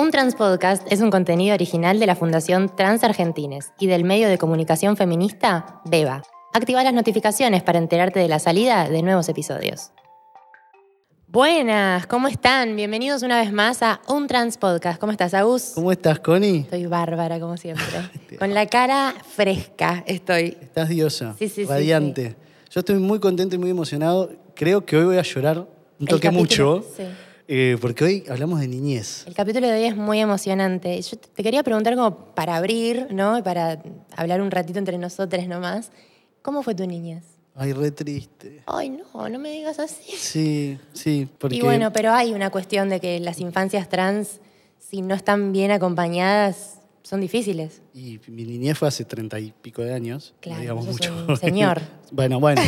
Un Transpodcast es un contenido original de la Fundación Trans Argentines y del medio de comunicación feminista Beba. Activa las notificaciones para enterarte de la salida de nuevos episodios. Buenas, ¿cómo están? Bienvenidos una vez más a Un Trans Podcast. ¿Cómo estás, Agus? ¿Cómo estás, Connie? Estoy bárbara, como siempre. Con la cara fresca estoy. Estás diosa, Sí, sí, sí, radiante. Yo estoy muy contento y muy emocionado. Creo que hoy voy a llorar un toque mucho, sí. Eh, porque hoy hablamos de niñez. El capítulo de hoy es muy emocionante. Yo te quería preguntar como para abrir, ¿no? Y para hablar un ratito entre nosotros nomás. ¿Cómo fue tu niñez? Ay, re triste. Ay, no, no me digas así. Sí, sí, porque... Y bueno, pero hay una cuestión de que las infancias trans, si no están bien acompañadas, son difíciles. Y mi niñez fue hace treinta y pico de años. no Claro, digamos sos mucho. señor. bueno, bueno,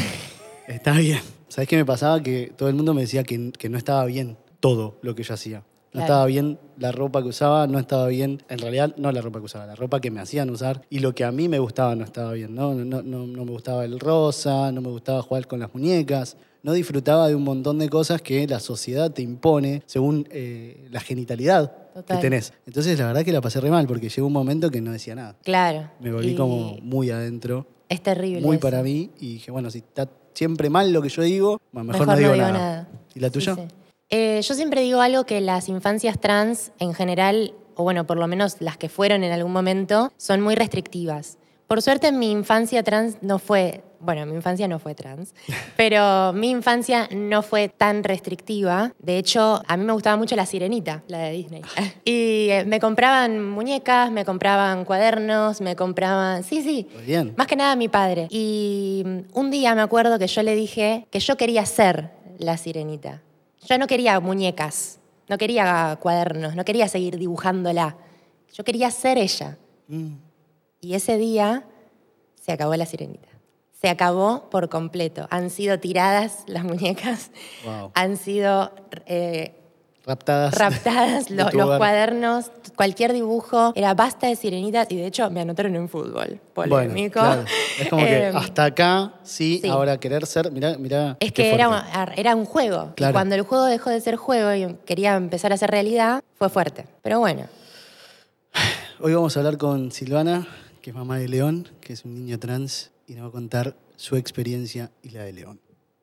está bien. ¿Sabes qué me pasaba? Que todo el mundo me decía que, que no estaba bien todo lo que yo hacía. No Claro. estaba bien la ropa que usaba, no estaba bien, en realidad no la ropa que usaba, la ropa que me hacían usar y lo que a mí me gustaba no estaba bien, ¿no? No, no, no me gustaba el rosa, no me gustaba jugar con las muñecas, no disfrutaba de un montón de cosas que la sociedad te impone según eh, la genitalidad Total. que tenés. Entonces la verdad que la pasé re mal porque llegó un momento que no decía nada. Claro. Me volví Y como muy adentro, Es terrible. muy eso. para mí y dije, bueno, si está siempre mal lo que yo digo, mejor, Mejor no digo nada. ¿Y la Sí, tuya? sí. Eh, yo siempre digo algo que las infancias trans en general, o bueno, por lo menos las que fueron en algún momento, son muy restrictivas. Por suerte mi infancia trans no fue, bueno, mi infancia no fue trans, pero mi infancia no fue tan restrictiva. De hecho, a mí me gustaba mucho la sirenita, la de Disney. Y eh, me compraban muñecas, me compraban cuadernos, me compraban... Sí, sí. Muy bien. Más que nada mi padre. Y mm, un día me acuerdo que yo le dije que yo quería ser la sirenita. Yo no quería muñecas, no quería cuadernos, no quería seguir dibujándola. Yo quería ser ella. Mm. Y ese día se acabó la sirenita. Se acabó por completo. Han sido tiradas las muñecas, Wow. han sido eh, Raptadas. raptadas lo- los cuadernos, cualquier dibujo. Era basta de sirenitas y de hecho me anotaron en fútbol. Bueno, Polémico. claro. Es como que Eh, hasta acá, sí, sí. ahora querer ser, mirá, mirá. Es que era, un juego. Y cuando el juego dejó de ser juego y quería empezar a ser realidad, fue fuerte. Pero bueno, Hoy vamos a hablar con Silvana, que es mamá de León, que es un niño trans, y nos va a contar su experiencia y la de León.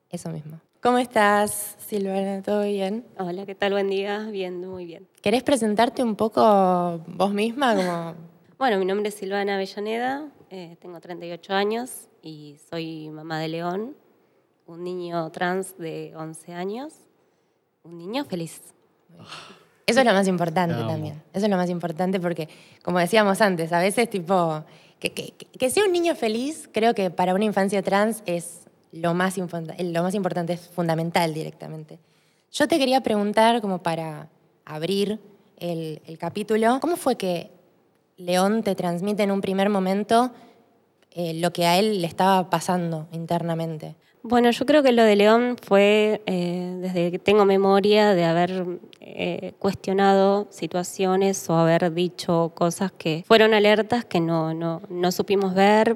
eso mismo. ¿Cómo estás, Silvana? ¿Todo bien? Hola, ¿qué tal? Buen día. Bien, muy bien. ¿Querés presentarte un poco vos misma? Como... Bueno, mi nombre es Silvana Avellaneda, eh, tengo 38 años y soy mamá de León, un niño trans de 11 años, un niño feliz. Eso es lo más importante también. Eso es lo más importante porque, como decíamos antes, a veces tipo, que, que- que sea un niño feliz, creo que para una infancia trans es lo más, lo más importante, es fundamental directamente. Yo te quería preguntar, como para abrir el, el capítulo, ¿cómo fue que León te transmite en un primer momento eh, lo que a él le estaba pasando internamente? Bueno, yo creo que lo de León fue eh, desde que tengo memoria de haber eh, cuestionado situaciones o haber dicho cosas que fueron alertas que no, no, no supimos ver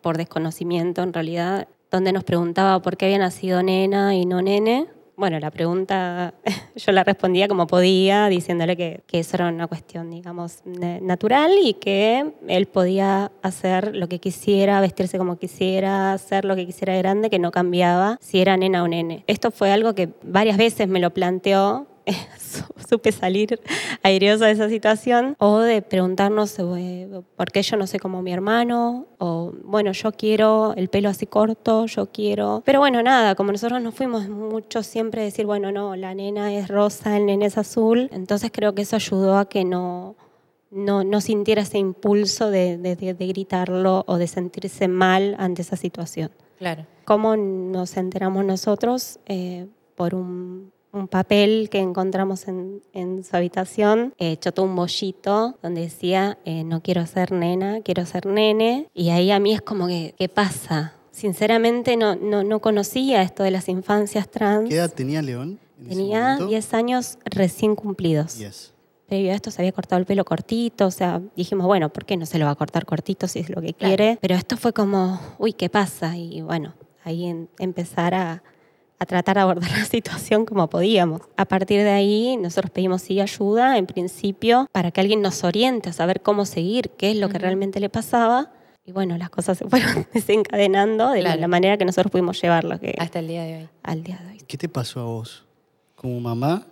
por desconocimiento en realidad, donde nos preguntaba por qué había nacido nena y no nene. Bueno, la pregunta yo la respondía como podía, diciéndole que, que eso era una cuestión, digamos, na- natural y que él podía hacer lo que quisiera, vestirse como quisiera, hacer lo que quisiera de grande, que no cambiaba si era nena o nene. Esto fue algo que varias veces me lo planteó supe salir aireosa de esa situación, o de preguntarnos eh, por qué yo no sé como mi hermano, o bueno, yo quiero el pelo así corto, yo quiero... Pero bueno, nada, como nosotros nos fuimos mucho siempre a decir, bueno, no, la nena es rosa, el nene es azul, entonces creo que eso ayudó a que no... No, no sintiera ese impulso de, de- de- de gritarlo o de sentirse mal ante esa situación. Claro. ¿Cómo nos enteramos nosotros? Eh, por un, un papel que encontramos en, en su habitación, eh, hecho todo un bollito donde decía, eh, no quiero ser nena, quiero ser nene. Y ahí a mí es como que, ¿qué pasa? Sinceramente no, no, no conocía esto de las infancias trans. ¿Qué edad tenía León? Tenía momento? 10 años recién cumplidos. Yes. Previo a esto se había cortado el pelo cortito, o sea, dijimos, bueno, ¿por qué no se lo va a cortar cortito si es lo que quiere? Pero esto fue como, uy, ¿qué pasa? Y bueno, ahí en- empezar a, a tratar de abordar la situación como podíamos. A partir de ahí, nosotros pedimos sí ayuda, en principio, para que alguien nos oriente a saber cómo seguir, qué es lo que realmente le pasaba. Y bueno, las cosas se fueron desencadenando de la- Claro. la manera que nosotros pudimos llevarlo que, Hasta el día de hoy. al día de hoy. ¿Qué te pasó a vos? Como mamá,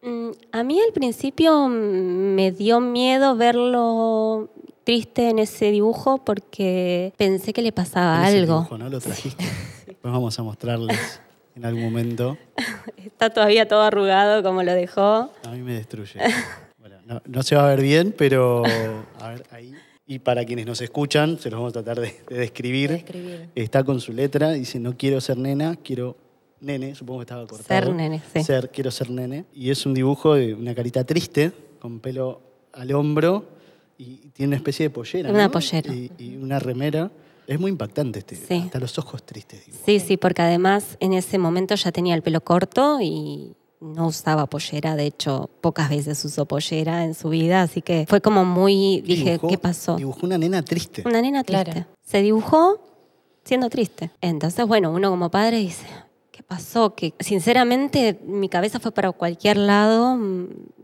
Mm, A mí al principio me dio miedo verlo triste en ese dibujo porque pensé que le pasaba ese algo. dibujo, ¿no? Lo trajiste. Después vamos a mostrarles en algún momento. Está todavía todo arrugado como lo dejó. A mí me destruye. Bueno, no, no se va a ver bien, pero a ver ahí. Y para quienes nos escuchan, se los vamos a tratar de, de describir. De describir. Está con su letra, dice, no quiero ser nena, quiero nene, supongo que estaba cortado. Ser nene, sí. Ser, quiero ser nene. Y es un dibujo de una carita triste, con pelo al hombro, y tiene una especie de pollera. Una ¿no? pollera. Y, y una remera. Es muy impactante este, Sí. hasta los ojos tristes. digo. Sí, sí, porque además en ese momento ya tenía el pelo corto y no usaba pollera. De hecho, pocas veces usó pollera en su vida, así que fue como muy. Dije, Dibujó- ¿qué pasó? Dibujó una nena triste. Una nena triste. Claro. Se dibujó siendo triste. Entonces, bueno, uno como padre dice, ¿qué pasó? Que sinceramente mi cabeza fue para cualquier lado,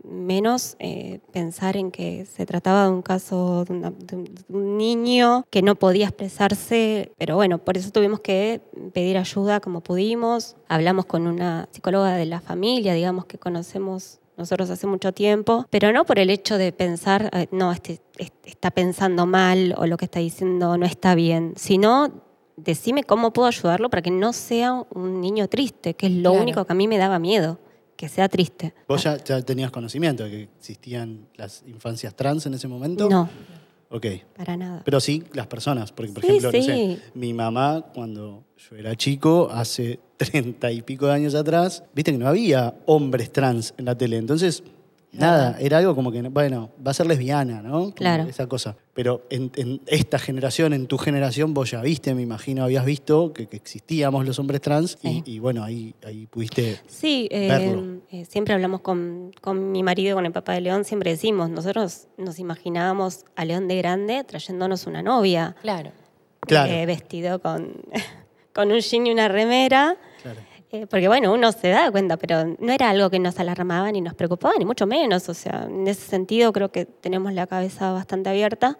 menos eh, pensar en que se trataba de un caso de, una- de un- niño que no podía expresarse. Pero bueno, por eso tuvimos que pedir ayuda como pudimos. Hablamos con una psicóloga de la familia, digamos que conocemos nosotros hace mucho tiempo, pero no por el hecho de pensar, eh, no, este, este está pensando mal o lo que está diciendo no está bien, sino decime cómo puedo ayudarlo para que no sea un niño triste, que es lo Claro. único que a mí me daba miedo, que sea triste. ¿Vos ya, ya tenías conocimiento de que existían las infancias trans en ese momento? No, Ok. para nada. Pero sí las personas, porque por Sí, ejemplo, no sé, mi mamá cuando yo era chico, hace treinta y pico de años atrás, viste que no había hombres trans en la tele. Entonces, nada, era algo como que, bueno, va a ser lesbiana, ¿no? Como Claro. Esa cosa. Pero en, en esta generación, en tu generación, vos ya viste, me imagino, habías visto que, que existíamos los hombres trans Sí. y, y bueno, ahí, ahí pudiste... Sí, eh, verlo. eh, siempre hablamos con, con mi marido, con el papá de León, siempre decimos, nosotros nos imaginábamos a León de grande trayéndonos una novia, Claro. Claro. eh, vestido con, con un jean y una remera. Eh, porque bueno, uno se da cuenta, pero no era algo que nos alarmaba ni nos preocupaba, ni mucho menos. O sea, en ese sentido creo que tenemos la cabeza bastante abierta,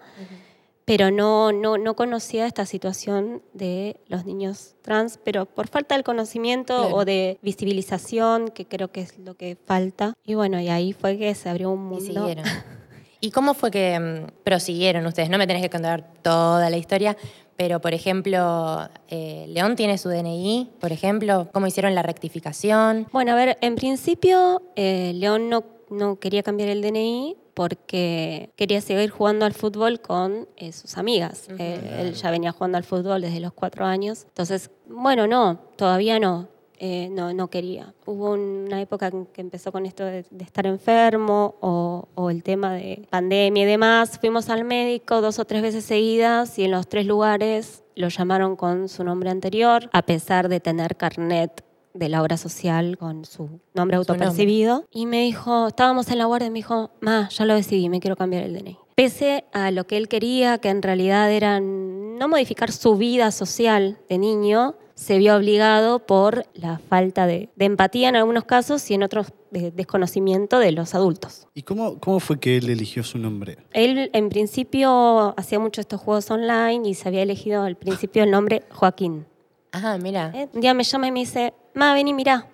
pero no, no, no conocía esta situación de los niños trans, pero por falta del conocimiento Claro. o de visibilización, que creo que es lo que falta. Y bueno, y ahí fue que se abrió un Y mundo. siguieron. ¿Y cómo fue que mm, prosiguieron ustedes? No me tenés que contar toda la historia, pero por ejemplo, eh, León tiene su DNI, por ejemplo, ¿cómo hicieron la rectificación? Bueno, a ver, en principio eh, León no, no quería cambiar el DNI porque quería seguir jugando al fútbol con eh, sus amigas. Eh, él ya venía jugando al fútbol desde los cuatro años. Entonces, bueno, no, todavía no. Eh, no, no quería. Hubo una época que empezó con esto de, de estar enfermo o, o el tema de pandemia y demás. Fuimos al médico dos o tres veces seguidas y en los tres lugares lo llamaron con su nombre anterior, a pesar de tener carnet de la obra social con su nombre autopercibido. Y me dijo, estábamos en la guardia y me dijo, ma, ya lo decidí, me quiero cambiar el DNI. Pese a lo que él quería, que en realidad era no modificar su vida social de niño, se vio obligado por la falta de, de empatía en algunos casos y en otros de desconocimiento de los adultos. ¿Y cómo, cómo fue que él eligió su nombre? Él en principio hacía mucho estos juegos online y se había elegido al principio el nombre Joaquín. Ajá, mira. Eh, Un día me llama y me dice, ma, vení, mirá,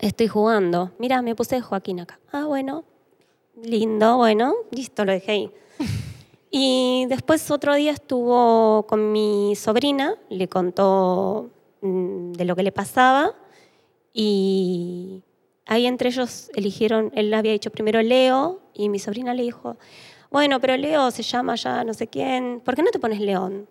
estoy jugando. Mirá, me puse Joaquín acá. Ah, bueno, lindo, bueno, listo, lo dejé ahí. Y después otro día estuvo con mi sobrina, le contó de lo que le pasaba y ahí entre ellos eligieron, él había dicho primero Leo y mi sobrina le dijo, bueno, pero Leo se llama ya no sé quién, ¿por qué no te pones León?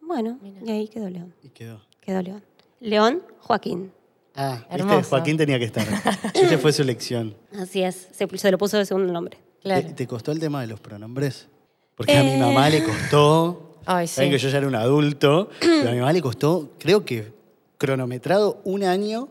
Bueno, y ahí quedó León, Y quedó. quedó León. León Joaquín. Ah. Joaquín tenía que estar. Esa fue su elección. Así es, se, se lo puso de segundo nombre. Claro. ¿Te, te costó el tema de los pronombres? Porque a mi Eh. mamá le costó. Ay, Saben sí. que yo ya era un adulto, pero a mi mamá le costó, creo que cronometrado un año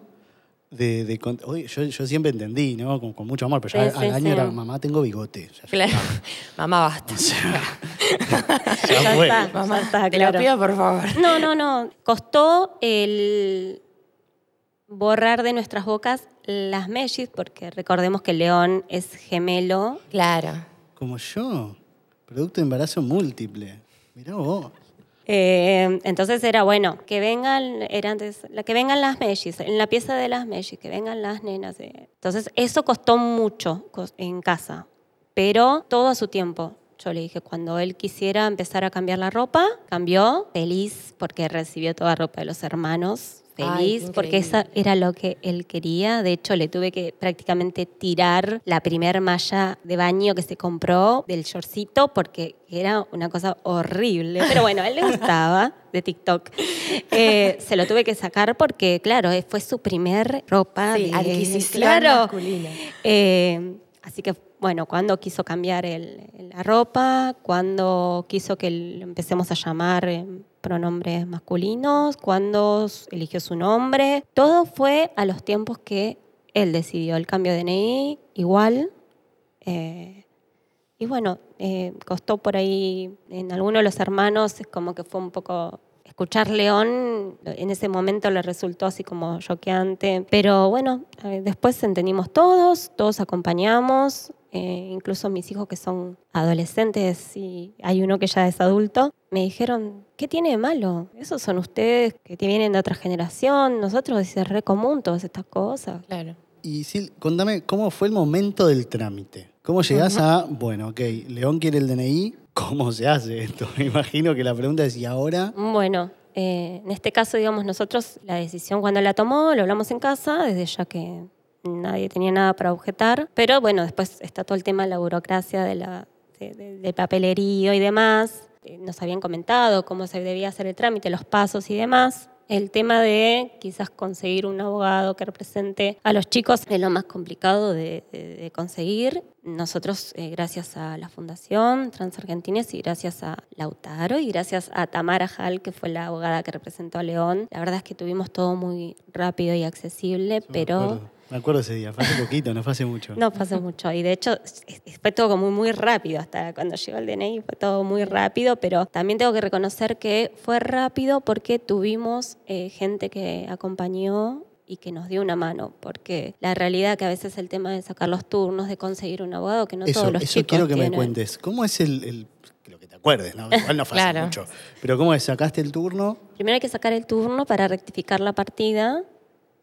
de. de Oye, yo, yo siempre entendí, ¿no? Con, con mucho amor, pero ya Sí, al sí, año sí. era, mamá, tengo bigote. Ya- Claro. Mamá, basta. ya Ya está. Mamá, está, te claro. lo pido por favor. No, no, no. Costó el, borrar de nuestras bocas las mellis, porque recordemos que León es gemelo. Claro. Como yo, producto de embarazo múltiple. Mirá vos. Eh, entonces era bueno, que vengan, era antes, que vengan las mellis, en la pieza de las mellis, que vengan las nenas. Entonces eso costó mucho en casa, pero todo a su tiempo. Yo le dije, cuando él quisiera empezar a cambiar la ropa, cambió, feliz, porque recibió toda ropa de los hermanos, feliz, porque increíble. era lo que él quería. De hecho, le tuve que prácticamente tirar la primer malla de baño que se compró del shortcito porque era una cosa horrible. Pero bueno, a él le gustaba de TikTok. Eh, se lo tuve que sacar porque, claro, fue su primer ropa. Sí, de- adquisición claro. masculina. Eh, así que, bueno, cuando quiso cambiar el- la ropa, cuando quiso que lo empecemos a llamar en pronombres masculinos, cuando s- eligió su nombre, todo fue a los tiempos que él decidió. El cambio de DNI, igual. eh, y bueno, eh, costó por ahí, en alguno de los hermanos, es como que fue un poco... Escuchar León en ese momento le resultó así como choqueante, pero bueno, eh, después entendimos todos, todos acompañamos, eh, incluso mis hijos que son adolescentes y hay uno que ya es adulto, me dijeron, ¿qué tiene de malo? Esos son ustedes que te vienen de otra generación, nosotros es re común todas estas cosas. Claro. Y Sil, contame, ¿cómo fue el momento del trámite? ¿Cómo llegás a, bueno, ok, León quiere el DNI, ¿cómo se hace esto? Me imagino que la pregunta es, ¿y ahora? Bueno, eh, en este caso, digamos, nosotros la decisión cuando la tomó, lo hablamos en casa, desde ya que nadie tenía nada para objetar, pero bueno, después está todo el tema de la burocracia, de la, de- de- del papelerío y demás. Eh, Nos habían comentado cómo se debía hacer el trámite, los pasos y demás. El tema de quizás conseguir un abogado que represente a los chicos es lo más complicado de, de- de conseguir. Nosotros, eh, gracias a la Fundación Transargentines y gracias a Lautaro y gracias a Tamara Hall, que fue la abogada que representó a León, la verdad es que tuvimos todo muy rápido y accesible, Me pero... me acuerdo ese día, fue hace poquito, no fue hace mucho. No pasó mucho. Y de hecho, fue todo como muy rápido. Hasta cuando llegó el DNI fue todo muy rápido. Pero también tengo que reconocer que fue rápido porque tuvimos eh, gente que acompañó y que nos dio una mano. Porque la realidad que a veces el tema de sacar los turnos, de conseguir un abogado, que no eso todos los eso chicos quiero que me tienen. cuentes. ¿Cómo es el, el- lo que te acuerdes, ¿no? Igual no fue hace Claro. mucho. Pero ¿cómo es? ¿Sacaste el turno? Primero hay que sacar el turno para rectificar la partida.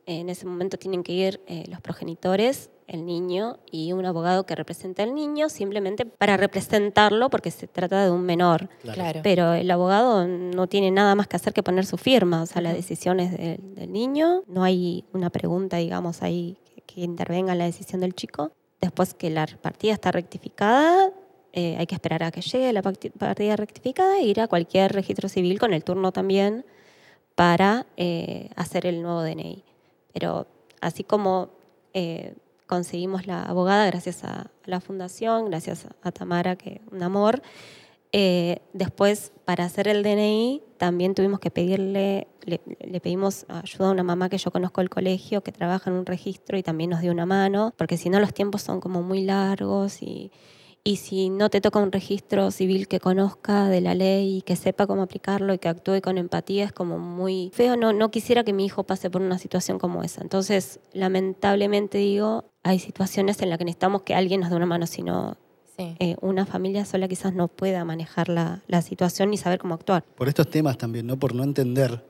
En ese momento tienen que ir eh, los progenitores, el niño y un abogado que represente al niño, simplemente para representarlo, porque se trata de un menor. Claro. Pero el abogado no tiene nada más que hacer que poner su firma, o sea, la decisión es del, del niño, no hay una pregunta, digamos, ahí que, que intervenga en la decisión del chico. Después que la partida está rectificada, eh, hay que esperar a que llegue la parti- partida rectificada e ir a cualquier registro civil con el turno también para eh, hacer el nuevo DNI. Pero así como eh, conseguimos la abogada gracias a la fundación, gracias a Tamara, que un amor, eh, después para hacer el DNI también tuvimos que pedirle, le, le pedimos ayuda a una mamá que yo conozco del colegio, que trabaja en un registro y también nos dio una mano, porque si no los tiempos son como muy largos y, y si no te toca un registro civil que conozca de la ley y que sepa cómo aplicarlo y que actúe con empatía, es como muy feo. No, no quisiera que mi hijo pase por una situación como esa. Entonces, lamentablemente digo, hay situaciones en las que necesitamos que alguien nos dé una mano, si no, Sí. eh, una familia sola quizás no pueda manejar la, la situación ni saber cómo actuar. Por estos temas también, ¿no? Por no entender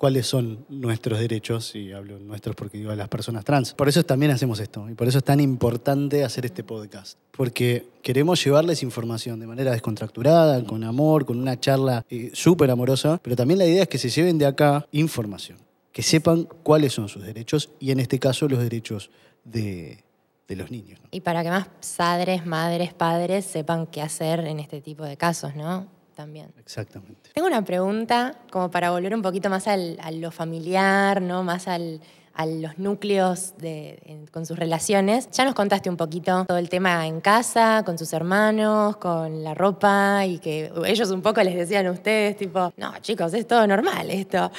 cuáles son nuestros derechos, y hablo nuestros porque digo a las personas trans. Por eso también hacemos esto, y por eso es tan importante hacer este podcast. Porque queremos llevarles información de manera descontracturada, con amor, con una charla eh, súper amorosa, pero también la idea es que se lleven de acá información, que sepan cuáles son sus derechos, y en este caso los derechos de, de los niños. Y para que más padres, madres, padres sepan qué hacer en este tipo de casos, ¿no? También. Exactamente. Tengo una pregunta como para volver un poquito más al- a lo familiar, ¿no? Más al- a los núcleos de- en- con sus relaciones. Ya nos contaste un poquito todo el tema en casa, con sus hermanos, con la ropa y que ellos un poco les decían a ustedes, tipo, no, chicos, es todo normal esto.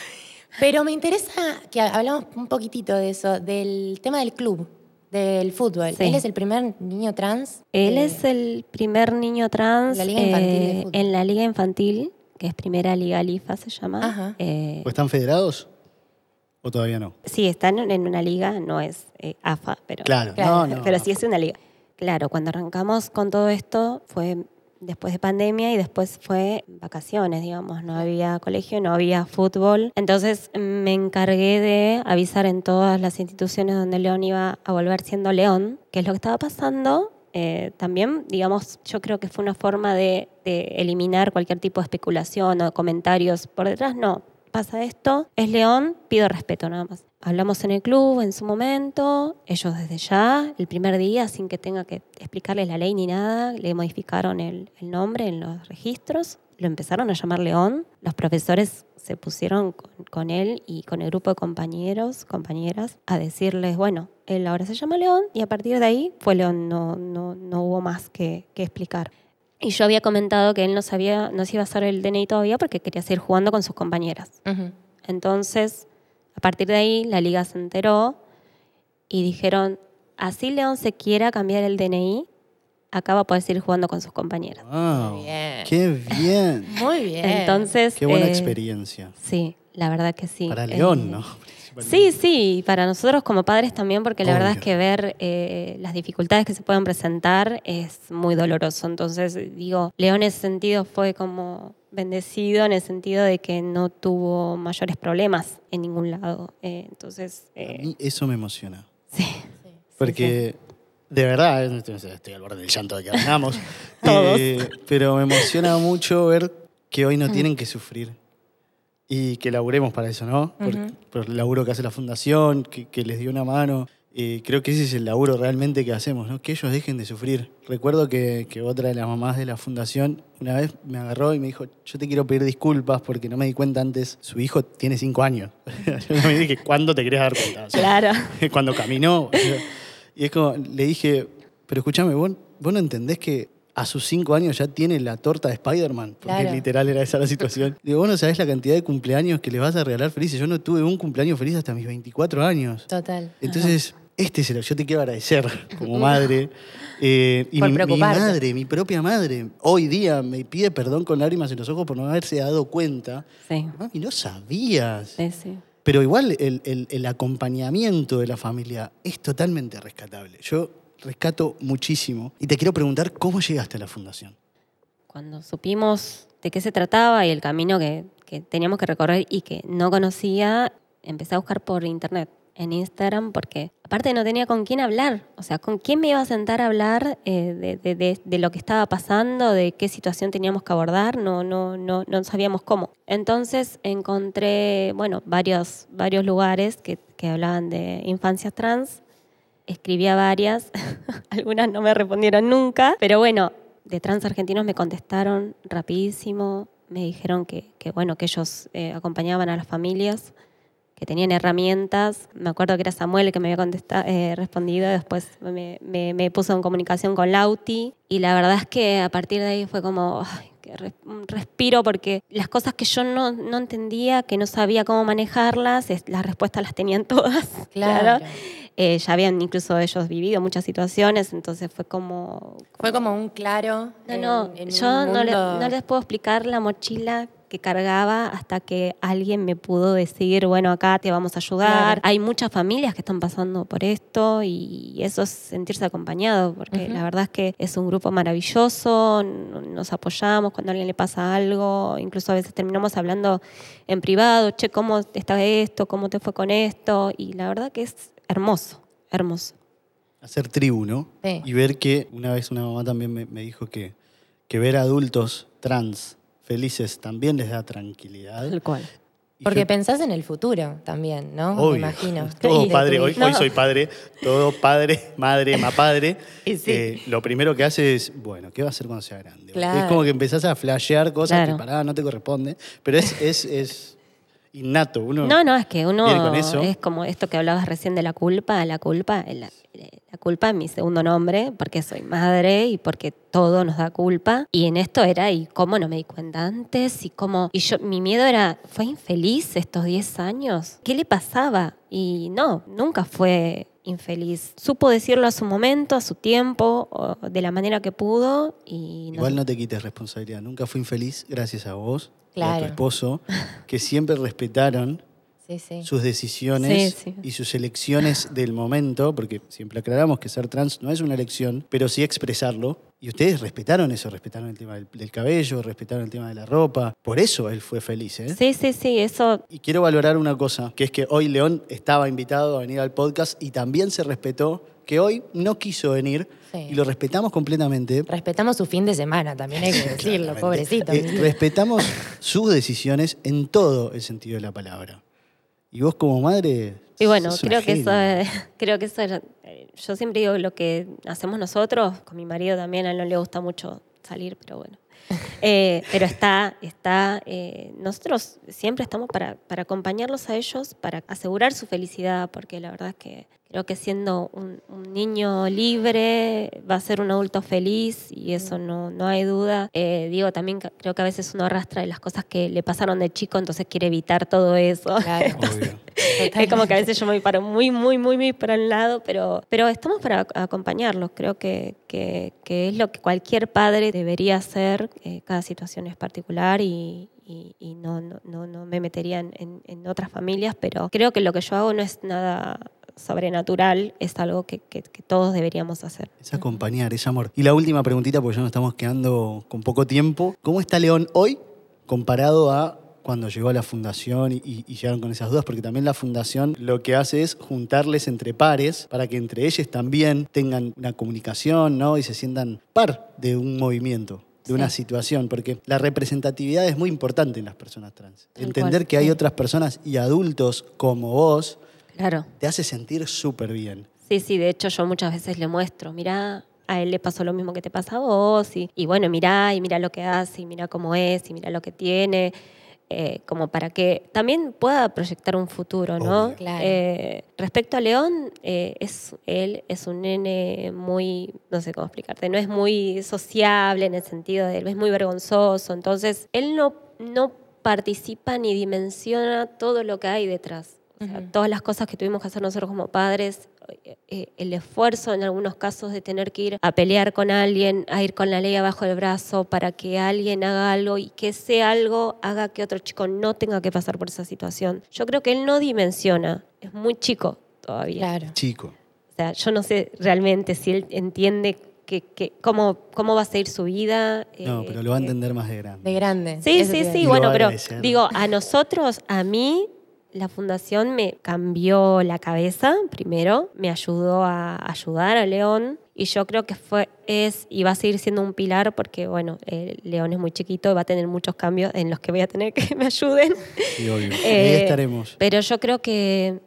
Pero me interesa que hablamos un poquitito de eso, del tema del club, del fútbol. Sí. Él es el primer niño trans. Él eh, es el primer niño trans La Liga eh, en la Liga Infantil, que es Primera Liga Lifa se llama. Ajá. Eh, ¿O están federados? ¿O todavía no? Sí, están en una liga, no es eh, AFA, pero, Claro, Claro, no, no. pero sí es una liga. Claro, cuando arrancamos con todo esto fue después de pandemia y después fue vacaciones, digamos, no había colegio, no había fútbol. Entonces me encargué de avisar en todas las instituciones donde León iba a volver siendo León, qué es lo que estaba pasando. Eh, también, digamos, yo creo que fue una forma de, de eliminar cualquier tipo de especulación o comentarios por detrás. No, pasa esto, es León, pido respeto nada más. Hablamos en el club en su momento, ellos desde ya, el primer día, sin que tenga que explicarles la ley ni nada, le modificaron el, el nombre en los registros, lo empezaron a llamar León, los profesores se pusieron con, con él y con el grupo de compañeros, compañeras, a decirles, bueno, él ahora se llama León y a partir de ahí fue León, no, no, no hubo más que, que explicar. Y yo había comentado que él no sabía, no se iba a hacer el DNI todavía porque quería seguir jugando con sus compañeras. Ujú. Entonces, a partir de ahí, la liga se enteró y dijeron, así León se quiera cambiar el DNI, acá va a poder seguir jugando con sus compañeras. Wow, Muy bien. ¡Qué bien! Muy bien. Entonces, ¡Qué buena eh, experiencia! Sí, la verdad que sí. Para Eh, León, ¿no? Sí, sí, y para nosotros como padres también, porque la verdad es que ver eh, las dificultades que se pueden presentar es muy doloroso. Entonces, digo, León en ese sentido fue como bendecido en el sentido de que no tuvo mayores problemas en ningún lado. Eh, entonces, A eh, mí eso me emociona. sí. Porque, de verdad, eh, estoy al borde del llanto de que hablamos. Eh, pero me emociona mucho ver que hoy no tienen que sufrir. Y que laburemos para eso, ¿no? Por, Ujú. por el laburo que hace la fundación, que, que les dio una mano. Eh, creo que ese es el laburo realmente que hacemos, ¿no? Que ellos dejen de sufrir. Recuerdo que, que otra de las mamás de la fundación una vez me agarró y me dijo, yo te quiero pedir disculpas porque no me di cuenta antes. Su hijo tiene cinco años. yo me dije, ¿cuándo te querés dar cuenta? O sea, Claro. cuando caminó. o sea, y es como, le dije, pero escúchame, ¿vos, vos no entendés que a sus cinco años ya tiene la torta de Spider-Man? Porque Claro. literal era esa la situación. Digo, vos no sabés la cantidad de cumpleaños que le vas a regalar felices. Yo no tuve un cumpleaños feliz hasta mis 24 años. Total. Entonces, este es el yo te quiero agradecer como madre. Eh, y mi, madre, mi propia madre, hoy día me pide perdón con lágrimas en los ojos por no haberse dado cuenta. Sí, Mami, no sabías. sí, sí. Pero igual el, el- el acompañamiento de la familia es totalmente rescatable. Yo rescato muchísimo. Y te quiero preguntar, ¿cómo llegaste a la fundación? Cuando supimos de qué se trataba y el camino que, que teníamos que recorrer y que no conocía, empecé a buscar por internet, en Instagram, porque aparte no tenía con quién hablar. O sea, ¿con quién me iba a sentar a hablar eh, de, lo que estaba pasando, de qué situación teníamos que abordar? No, no, no, no sabíamos cómo. Entonces encontré, bueno, varios, varios lugares que, que hablaban de infancias trans escribí a varias, algunas no me respondieron nunca, pero bueno, de trans argentinos me contestaron rapidísimo, me dijeron que, que, bueno, que ellos eh, acompañaban a las familias, que tenían herramientas. Me acuerdo que era Samuel el que me había contesta- eh, respondido, después me, me- me puso en comunicación con Lauti y la verdad es que a partir de ahí fue como... ay, que res- un respiro porque las cosas que yo no, no entendía, que no sabía cómo manejarlas, es- las respuestas las tenían todas. Claro. Eh, ya habían incluso ellos vivido muchas situaciones, entonces fue como... Fue como un claro. No, no, en yo no, le- no les puedo explicar la mochila que cargaba hasta que alguien me pudo decir, bueno, acá te vamos a ayudar. Claro. Hay muchas familias que están pasando por esto y eso es sentirse acompañado, porque la verdad es que es un grupo maravilloso, nos apoyamos cuando a alguien le pasa algo, incluso a veces terminamos hablando en privado, che, ¿cómo está esto? ¿Cómo te fue con esto? Y la verdad que es hermoso, hermoso. Hacer tribu, ¿no? Sí. Y ver que una vez una mamá también me, me dijo que, que ver a adultos trans felices también les da tranquilidad. Tal cual. Porque yo- pensás en el futuro también, ¿no? Obvio. Me imagino. Todo padre, hoy, soy padre, todo padre, madre, más padre. Sí. Eh, lo primero que hace es, bueno, ¿qué va a hacer cuando sea grande? Claro. Es como que empezás a flashear cosas Claro. que para nada no te corresponde, pero es, es, es innato. Uno, No, no, es que uno es como esto que hablabas recién de la culpa, la culpa, la, la culpa es mi segundo nombre, porque soy madre y porque todo nos da culpa. Y en esto era, ¿y cómo no me di cuenta antes? Y cómo, y yo, mi miedo era, ¿fue infeliz estos 10 años? ¿Qué le pasaba? Y no, nunca fue infeliz. Supo decirlo a su momento, a su tiempo, o de la manera que pudo y no Igual no te quites responsabilidad. Nunca fui infeliz gracias a vos y a tu esposo, que siempre respetaron Sí, sí. sus decisiones sí. y sus elecciones del momento, porque siempre aclaramos que ser trans no es una elección, pero sí expresarlo. Y ustedes respetaron eso, respetaron el tema del, del cabello, respetaron el tema de la ropa. Por eso él fue feliz, ¿eh? Sí, sí, sí, eso Y quiero valorar una cosa, que es que hoy León estaba invitado a venir al podcast y también se respetó que hoy no quiso venir Sí. y lo respetamos completamente. Respetamos su fin de semana, también hay que decirlo, pobrecito. Eh, respetamos sus decisiones en todo el sentido de la palabra. Y vos como madre... Y bueno, creo que eso, eh, creo que eso eh, yo siempre digo lo que hacemos nosotros, con mi marido también, a él no le gusta mucho salir, pero bueno. Eh, pero está, está, eh, nosotros siempre estamos para, para acompañarlos a ellos, para asegurar su felicidad, porque la verdad es que creo que siendo un, un niño libre va a ser un adulto feliz y eso no, no hay duda. Eh, digo, también que- creo que a veces uno arrastra de las cosas que le pasaron de chico, entonces quiere evitar todo eso. Claro. Obvio. Es como que a veces yo me voy para muy, muy, muy, muy para un lado, pero, pero estamos para ac- acompañarlos. Creo que, que, que es lo que cualquier padre debería hacer. eh, cada situación es particular y, y- y no, no, no, no me metería en, en- en otras familias, pero creo que lo que yo hago no es nada sobrenatural, es algo que, que- que todos deberíamos hacer. Es acompañar, es amor. Y la última preguntita, porque ya nos estamos quedando con poco tiempo. ¿Cómo está León hoy comparado a cuando llegó a la fundación y, llegaron con esas dudas? Porque también la fundación lo que hace es juntarles entre pares para que entre ellos también tengan una comunicación ¿no? y se sientan par de un movimiento. De una situación, porque la representatividad es muy importante en las personas trans. Entender que hay otras personas y adultos como vos Claro. te hace sentir súper bien. Sí, sí, de hecho yo muchas veces le muestro, mira, a él le pasó lo mismo que te pasa a vos, y, y bueno, mirá, y mira lo que hace, y mira cómo es, y mira lo que tiene, eh, como para que también pueda proyectar un futuro, ¿no? Obvio. Claro. Eh, respecto a León, eh, es, él es un nene muy, no sé cómo explicarte, no es muy sociable en el sentido de, es muy vergonzoso, entonces él no, no participa ni dimensiona todo lo que hay detrás. O sea, Ujú. todas las cosas que tuvimos que hacer nosotros como padres, eh, eh, el esfuerzo en algunos casos de tener que ir a pelear con alguien, a ir con la ley abajo del brazo para que alguien haga algo y que ese algo haga que otro chico no tenga que pasar por esa situación. Yo creo que él no dimensiona, es muy chico todavía. Claro. Chico. O sea, yo no sé realmente si él entiende que, que- cómo, cómo va a seguir su vida. No, eh, pero lo va a entender más de grande. De grande. Sí, sí, sí, bueno, pero digo, a nosotros, a mí, la fundación me cambió la cabeza, primero, me ayudó a ayudar a León y yo creo que fue, es y va a seguir siendo un pilar porque, bueno, eh, León es muy chiquito y va a tener muchos cambios en los que voy a tener que me ayuden. Sí, obvio. Ahí Eh, estaremos. Pero yo creo que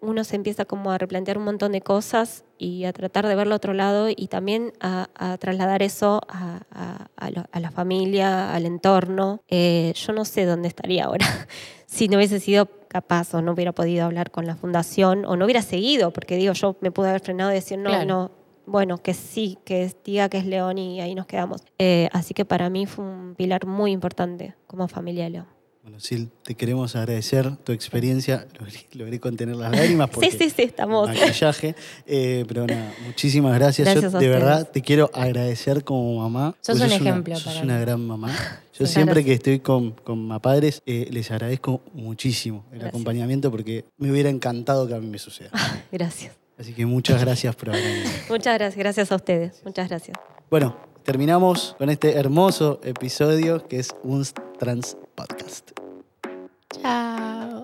uno se empieza como a replantear un montón de cosas y a tratar de verlo otro lado y también a, a trasladar eso a, a- a lo- a la familia, al entorno. Eh, yo no sé dónde estaría ahora si no hubiese sido capaz o no hubiera podido hablar con la fundación o no hubiera seguido, porque digo, yo me pude haber frenado y decir, no, Claro. no, bueno, que sí, que es- diga que es León y ahí nos quedamos. Eh, así que para mí fue un pilar muy importante como familia de León. Bueno, Sil, te queremos agradecer tu experiencia. Logré, logré contener las lágrimas porque Sí, sí, sí, estamos. maquillaje. Eh, pero nada, muchísimas gracias. Gracias Yo de verdad te quiero agradecer como mamá. Sos un una- ejemplo sos para una mí. gran mamá. Yo siempre que estoy con, con mapadres eh, les agradezco muchísimo el Gracias. acompañamiento porque me hubiera encantado que a mí me suceda. Gracias. Así que muchas gracias por haber venido. Muchas gracias, gracias a ustedes. Muchas gracias. Bueno, terminamos con este hermoso episodio que es un Trans Podcast. Chao.